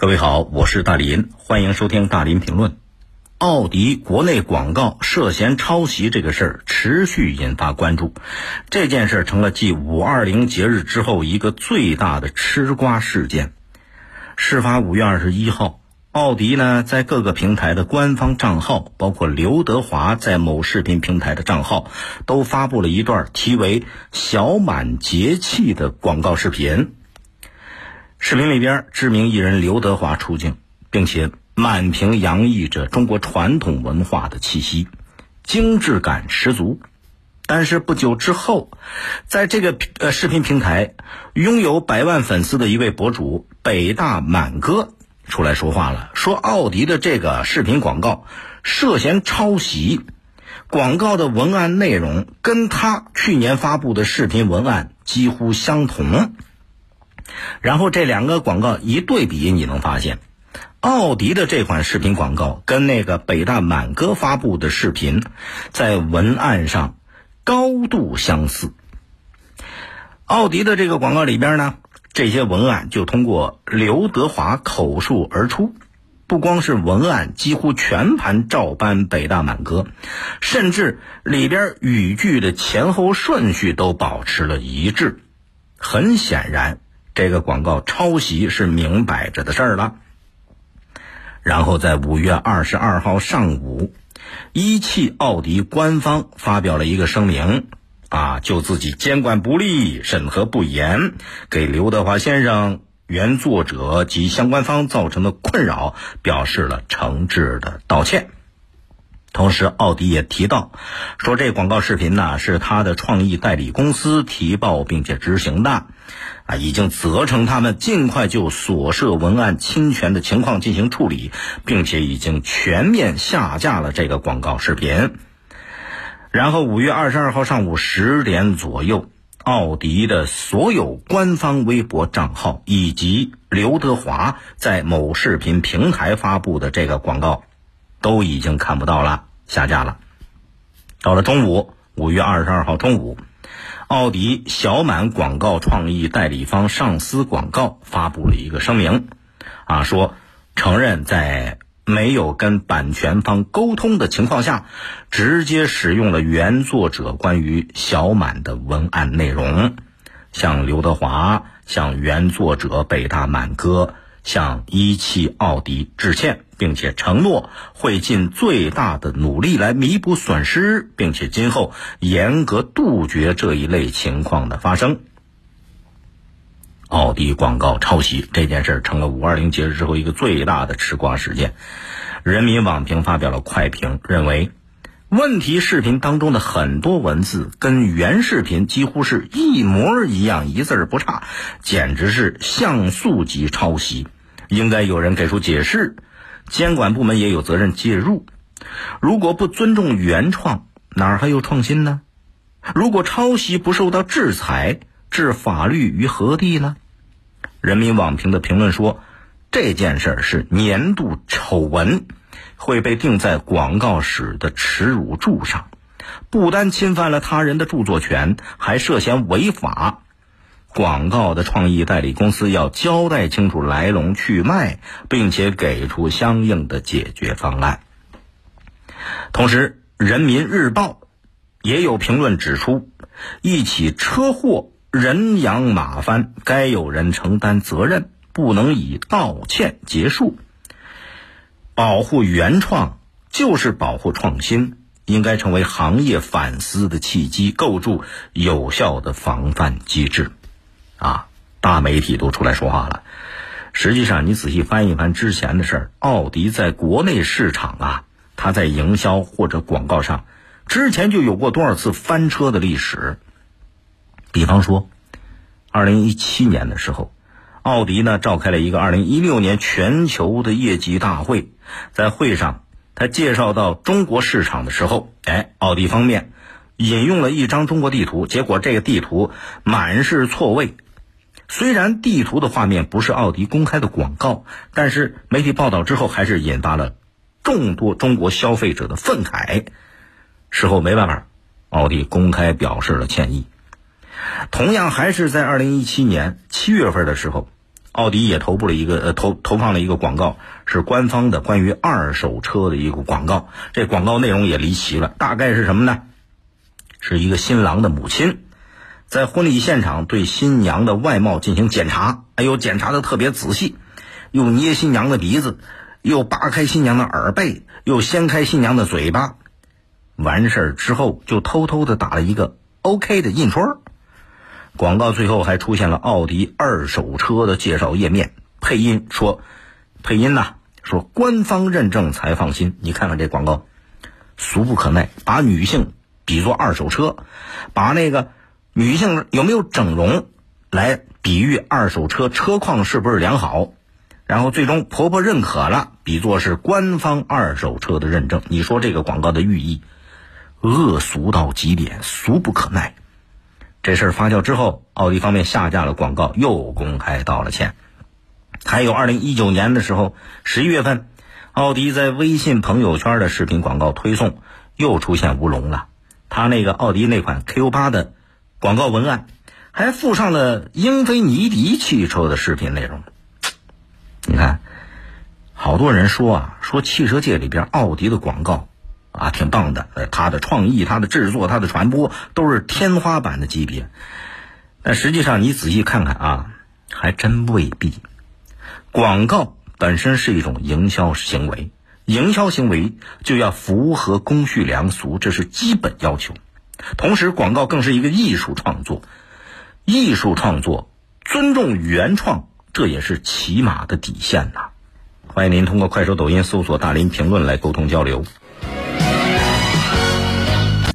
各位好，我是大林，欢迎收听大林评论。奥迪国内广告涉嫌抄袭这个事儿持续引发关注，这件事成了继五二零节日之后一个最大的吃瓜事件。事发五月二十一号，奥迪呢在各个平台的官方账号，包括刘德华在某视频平台的账号，都发布了一段题为“小满节气”的广告视频。视频里边，知名艺人刘德华出镜，并且满屏洋溢着中国传统文化的气息，精致感十足。但是不久之后，在这个呃视频平台，拥有百万粉丝的一位博主北大满哥出来说话了，说奥迪的这个视频广告涉嫌抄袭，广告的文案内容跟他去年发布的视频文案几乎相同。然后这两个广告一对比，你能发现，奥迪的这款视频广告跟那个北大满哥发布的视频，在文案上高度相似。奥迪的这个广告里边呢，这些文案就通过刘德华口述而出，不光是文案几乎全盘照搬北大满哥，甚至里边语句的前后顺序都保持了一致。很显然。这个广告抄袭是明摆着的事儿了。然后在五月二十二号上午，一汽奥迪官方发表了一个声明，啊，就自己监管不力、审核不严，给刘德华先生、原作者及相关方造成的困扰，表示了诚挚的道歉。同时，奥迪也提到，说这广告视频呢是他的创意代理公司提报并且执行的。啊，已经责成他们尽快就所涉文案侵权的情况进行处理，并且已经全面下架了这个广告视频。然后五月二十二号上午十点左右，奥迪的所有官方微博账号以及刘德华在某视频平台发布的这个广告，都已经看不到了，下架了。到了中午，五月二十二号中午。奥迪小满广告创意代理方上思广告发布了一个声明，啊，说承认在没有跟版权方沟通的情况下，直接使用了原作者关于小满的文案内容，向刘德华、向原作者北大满哥。向一汽奥迪致歉，并且承诺会尽最大的努力来弥补损失，并且今后严格杜绝这一类情况的发生。奥迪广告抄袭这件事成了五二零节日之后一个最大的吃瓜事件。人民网评发表了快评，认为问题视频当中的很多文字跟原视频几乎是一模一样，一字儿不差，简直是像素级抄袭。应该有人给出解释，监管部门也有责任介入。如果不尊重原创，哪儿还有创新呢？如果抄袭不受到制裁，置法律于何地呢？人民网评的评论说，这件事儿是年度丑闻，会被钉在广告史的耻辱柱上，不单侵犯了他人的著作权，还涉嫌违法。广告的创意代理公司要交代清楚来龙去脉，并且给出相应的解决方案。同时，《人民日报》也有评论指出，一起车祸人仰马翻，该有人承担责任，不能以道歉结束。保护原创就是保护创新，应该成为行业反思的契机，构筑有效的防范机制。啊，大媒体都出来说话了。实际上，你仔细翻一翻之前的事儿，奥迪在国内市场啊，它在营销或者广告上，之前就有过多少次翻车的历史。比方说，二零一七年的时候，奥迪呢召开了一个二零一六年全球的业绩大会，在会上，他介绍到中国市场的时候，哎，奥迪方面引用了一张中国地图，结果这个地图满是错位。虽然地图的画面不是奥迪公开的广告，但是媒体报道之后还是引发了众多中国消费者的愤慨。事后没办法，奥迪公开表示了歉意。同样还是在二零一七年七月份的时候，奥迪也投布了一个呃投投放了一个广告，是官方的关于二手车的一个广告。这广告内容也离奇了，大概是什么呢？是一个新郎的母亲，在婚礼现场对新娘的外貌进行检查，哎呦，检查的特别仔细，又捏新娘的鼻子，又扒开新娘的耳背，又掀开新娘的嘴巴。完事儿之后，就偷偷的打了一个 OK 的印戳。广告最后还出现了奥迪二手车的介绍页面，配音说：“配音呐，说官方认证才放心。”你看看这广告，俗不可耐，把女性比作二手车，把那个女性有没有整容来比喻二手车车况是不是良好，然后最终婆婆认可了，比作是官方二手车的认证。你说这个广告的寓意恶俗到极点，俗不可耐。这事儿发酵之后，奥迪方面下架了广告，又公开道了歉。还有二零一九年的时候，十一月份，奥迪在微信朋友圈的视频广告推送又出现乌龙了。他那个奥迪那款 Q 八的广告文案，还附上了英菲尼迪汽车的视频内容。你看，好多人说啊，说汽车界里边奥迪的广告。啊，挺棒的，呃，他的创意、他的制作、他的传播都是天花板的级别。但实际上，你仔细看看啊，还真未必。广告本身是一种营销行为，营销行为就要符合公序良俗，这是基本要求。同时，广告更是一个艺术创作，艺术创作尊重原创，这也是起码的底线呐。欢迎您通过快手、抖音搜索“大林评论”来沟通交流。